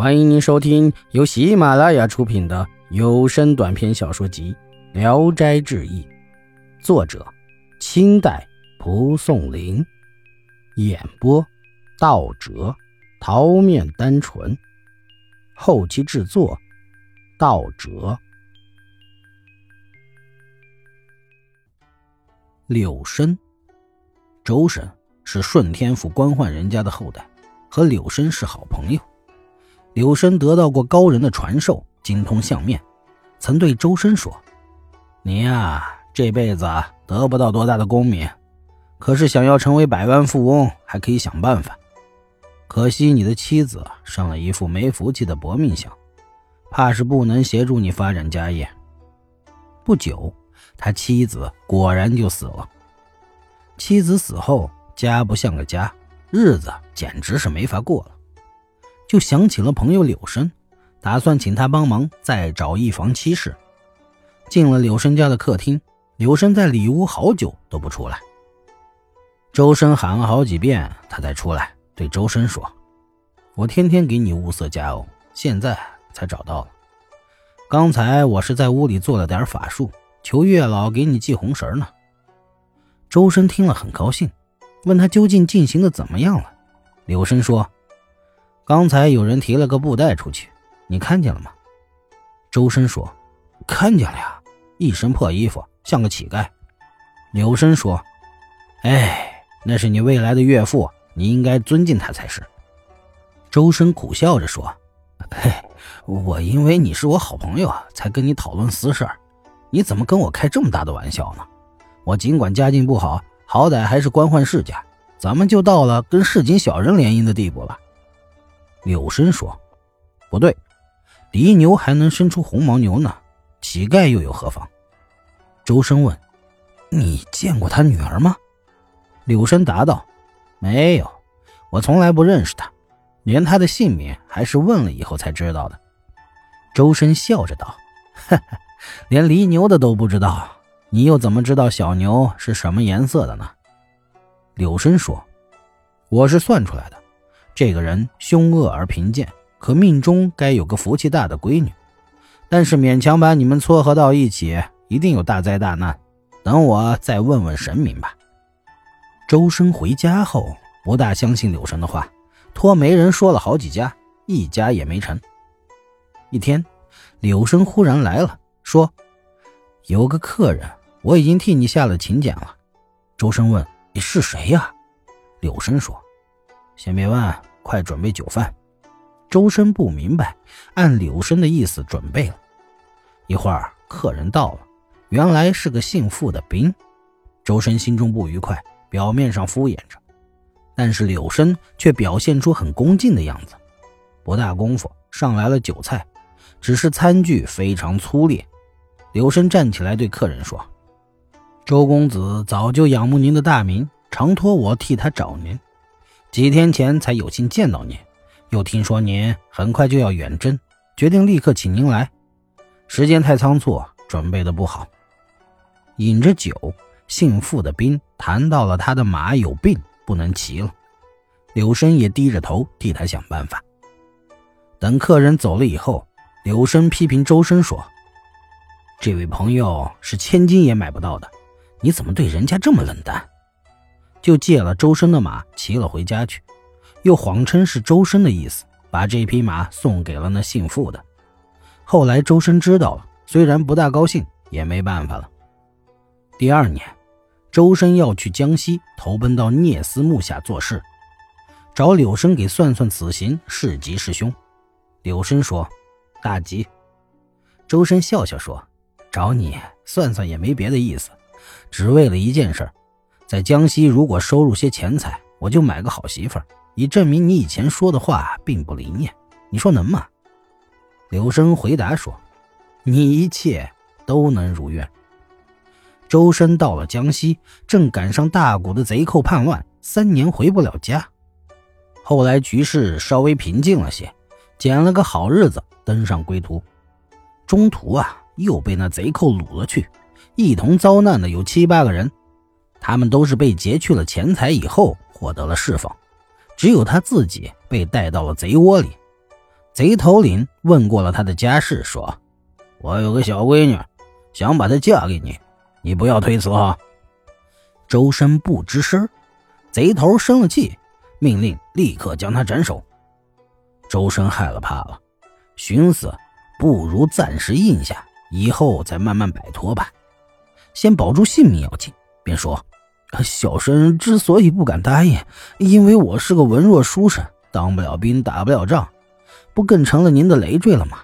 欢迎您收听由喜马拉雅出品的有声短篇小说集《聊斋志异》，作者：清代蒲松龄，演播：道哲、桃面单纯，后期制作：道哲。柳生，周深是顺天府官宦人家的后代，和柳生是好朋友。柳生得到过高人的传授，精通相面，曾对周深说：“你呀，这辈子得不到多大的功名，可是想要成为百万富翁，还可以想办法。可惜你的妻子生了一副没福气的薄命相，怕是不能协助你发展家业。”不久，他妻子果然就死了。妻子死后，家不像个家，日子简直是没法过了。就想起了朋友柳生，打算请他帮忙再找一房妻室。进了柳生家的客厅，柳生在里屋好久都不出来。周深喊了好几遍，他才出来，对周深说：“我天天给你物色佳偶，现在才找到了。刚才我是在屋里做了点法术，求月老给你系红绳呢。”周深听了很高兴，问他究竟进行的怎么样了。柳生说。刚才有人提了个布袋出去，你看见了吗？周深说：“看见了呀，一身破衣服，像个乞丐。”柳生说：“哎，那是你未来的岳父，你应该尊敬他才是。”周深苦笑着说：“嘿，我因为你是我好朋友，才跟你讨论私事儿，你怎么跟我开这么大的玩笑呢？我尽管家境不好，好歹还是官宦世家，咱们就到了跟市井小人联姻的地步了？”柳生说：“不对，犁牛还能生出红毛牛呢，乞丐又有何妨？”周深问：“你见过他女儿吗？”柳生答道：“没有，我从来不认识他，连他的姓名还是问了以后才知道的。”周深笑着道：“哈哈，连犁牛的都不知道，你又怎么知道小牛是什么颜色的呢？”柳生说：“我是算出来的。”这个人凶恶而贫贱，可命中该有个福气大的闺女，但是勉强把你们撮合到一起，一定有大灾大难。等我再问问神明吧。周生回家后不大相信柳生的话，托媒人说了好几家，一家也没成。一天，柳生忽然来了，说：“有个客人，我已经替你下了请柬了。”周生问：“你是谁呀？”柳生说：“先别问。”快准备酒饭！周深不明白，按柳生的意思准备了。一会儿，客人到了，原来是个姓傅的兵。周深心中不愉快，表面上敷衍着，但是柳生却表现出很恭敬的样子。不大功夫，上来了酒菜，只是餐具非常粗劣。柳生站起来对客人说：“周公子早就仰慕您的大名，常托我替他找您。”几天前才有幸见到您，又听说您很快就要远征，决定立刻请您来。时间太仓促，准备的不好。饮着酒，姓傅的兵谈到了他的马有病，不能骑了。柳生也低着头替他想办法。等客人走了以后，柳生批评周深说：“这位朋友是千金也买不到的，你怎么对人家这么冷淡？”就借了周深的马骑了回家去，又谎称是周深的意思，把这匹马送给了那姓傅的。后来周深知道了，虽然不大高兴，也没办法了。第二年，周深要去江西投奔到聂司慕下做事，找柳生给算算此行是吉是凶。柳生说：“大吉。”周深笑笑说：“找你算算也没别的意思，只为了一件事。”在江西，如果收入些钱财，我就买个好媳妇儿，以证明你以前说的话并不灵验。你说能吗？柳生回答说：“你一切都能如愿。”周深到了江西，正赶上大股的贼寇叛乱，三年回不了家。后来局势稍微平静了些，捡了个好日子登上归途。中途啊，又被那贼寇掳了去，一同遭难的有七八个人。他们都是被劫去了钱财以后获得了释放，只有他自己被带到了贼窝里。贼头领问过了他的家世，说：“我有个小闺女，想把她嫁给你，你不要推辞哈。”周深不吱声，贼头生了气，命令立刻将他斩首。周深害了怕了，寻思不如暂时应下，以后再慢慢摆脱吧，先保住性命要紧。便说：“小生之所以不敢答应，因为我是个文弱书生，当不了兵，打不了仗，不更成了您的累赘了吗？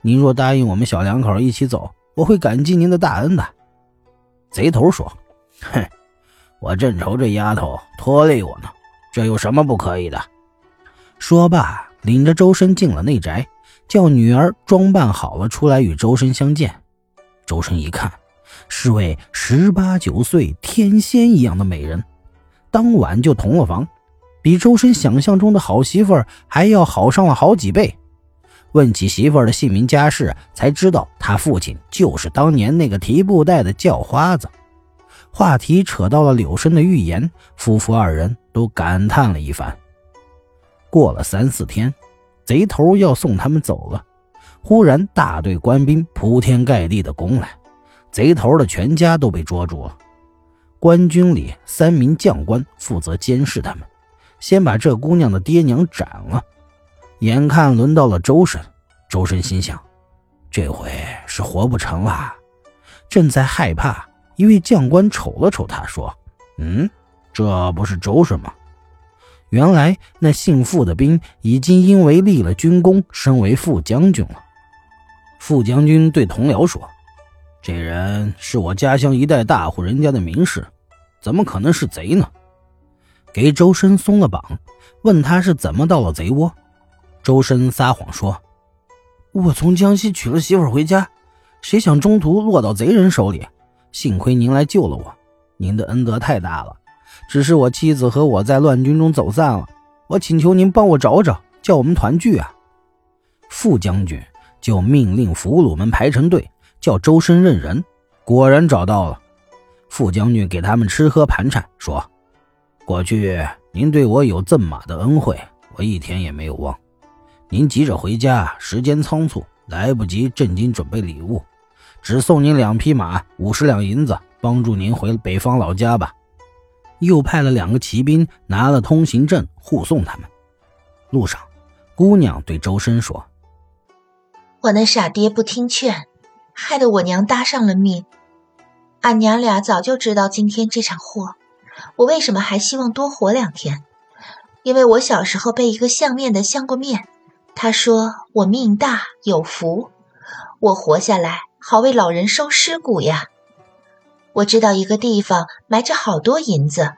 您若答应我们小两口一起走，我会感激您的大恩的。”贼头说：“哼。”我正愁这丫头拖累我呢，这有什么不可以的？说罢，领着周深进了内宅，叫女儿装扮好了出来与周深相见。周深一看，是位十八九岁天仙一样的美人，当晚就同了房，比周深想象中的好媳妇儿还要好上了好几倍。问起媳妇儿的姓名家世，才知道他父亲就是当年那个提布袋的叫花子。话题扯到了柳生的预言，夫妇二人都感叹了一番。过了三四天，贼头要送他们走了，忽然大队官兵铺天盖地的攻来，贼头的全家都被捉住了。官军里三名将官负责监视他们，先把这姑娘的爹娘斩了。眼看轮到了周深，周深心想，这回是活不成了，正在害怕。一位将官瞅了瞅他，说：“嗯，这不是周深吗？”原来那姓傅的兵已经因为立了军功，升为副将军了。副将军对同僚说：“这人是我家乡一代大户人家的名士，怎么可能是贼呢？”给周深松了绑，问他是怎么到了贼窝。周深撒谎说：“我从江西娶了媳妇回家，谁想中途落到贼人手里。”幸亏您来救了我，您的恩德太大了。只是我妻子和我在乱军中走散了，我请求您帮我找找，叫我们团聚啊！副将军就命令俘虏们排成队，叫周深认人。果然找到了。副将军给他们吃喝盘缠，说：“过去您对我有赠马的恩惠，我一天也没有忘。您急着回家，时间仓促，来不及正经准备礼物。”只送您两匹马，五十两银子，帮助您回北方老家吧。又派了两个骑兵拿了通行证护送他们。路上，姑娘对周深说：“我那傻爹不听劝，害得我娘搭上了命。俺娘俩早就知道今天这场祸，我为什么还希望多活两天？因为我小时候被一个相面的相过面，他说我命大有福，我活下来。”好为老人收尸骨呀！我知道一个地方埋着好多银子，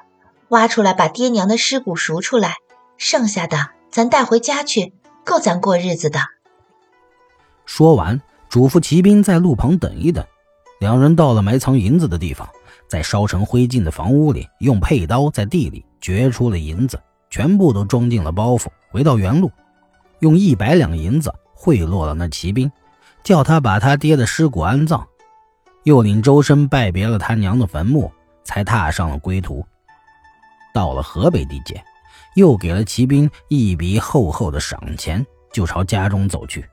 挖出来把爹娘的尸骨赎出来，剩下的咱带回家去，够咱过日子的。说完，嘱咐骑兵在路旁等一等。两人到了埋藏银子的地方，在烧成灰烬的房屋里，用佩刀在地里掘出了银子，全部都装进了包袱，回到原路，用一百两银子贿赂了那骑兵。叫他把他爹的尸骨安葬，又领周深拜别了他娘的坟墓，才踏上了归途。到了河北地界，又给了骑兵一笔厚厚的赏钱，就朝家中走去。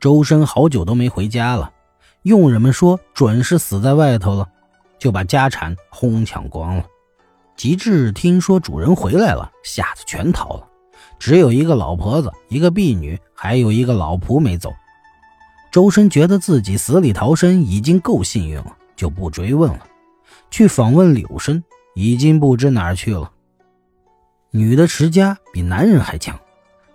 周深好久都没回家了，佣人们说准是死在外头了，就把家产哄抢光了。及至听说主人回来了，吓得全逃了，只有一个老婆子、一个婢女，还有一个老仆没走。周深觉得自己死里逃生已经够幸运了，就不追问了。去访问柳生，已经不知哪儿去了。女的持家比男人还强，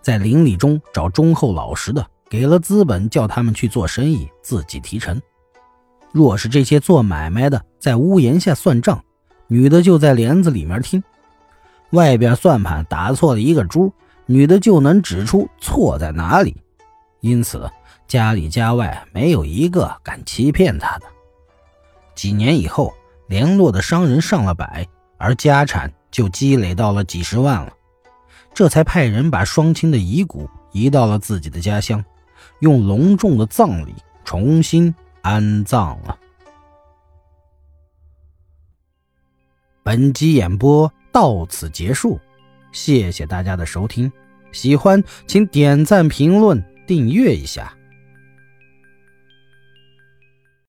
在邻里中找忠厚老实的，给了资本叫他们去做生意，自己提成。若是这些做买卖的在屋檐下算账，女的就在帘子里面听。外边算盘打错了一个珠，女的就能指出错在哪里。因此。家里家外没有一个敢欺骗他的。几年以后，联络的商人上了百，而家产就积累到了几十万了。这才派人把双亲的遗骨移到了自己的家乡，用隆重的葬礼重新安葬了。本集演播到此结束，谢谢大家的收听。喜欢请点赞、评论、订阅一下。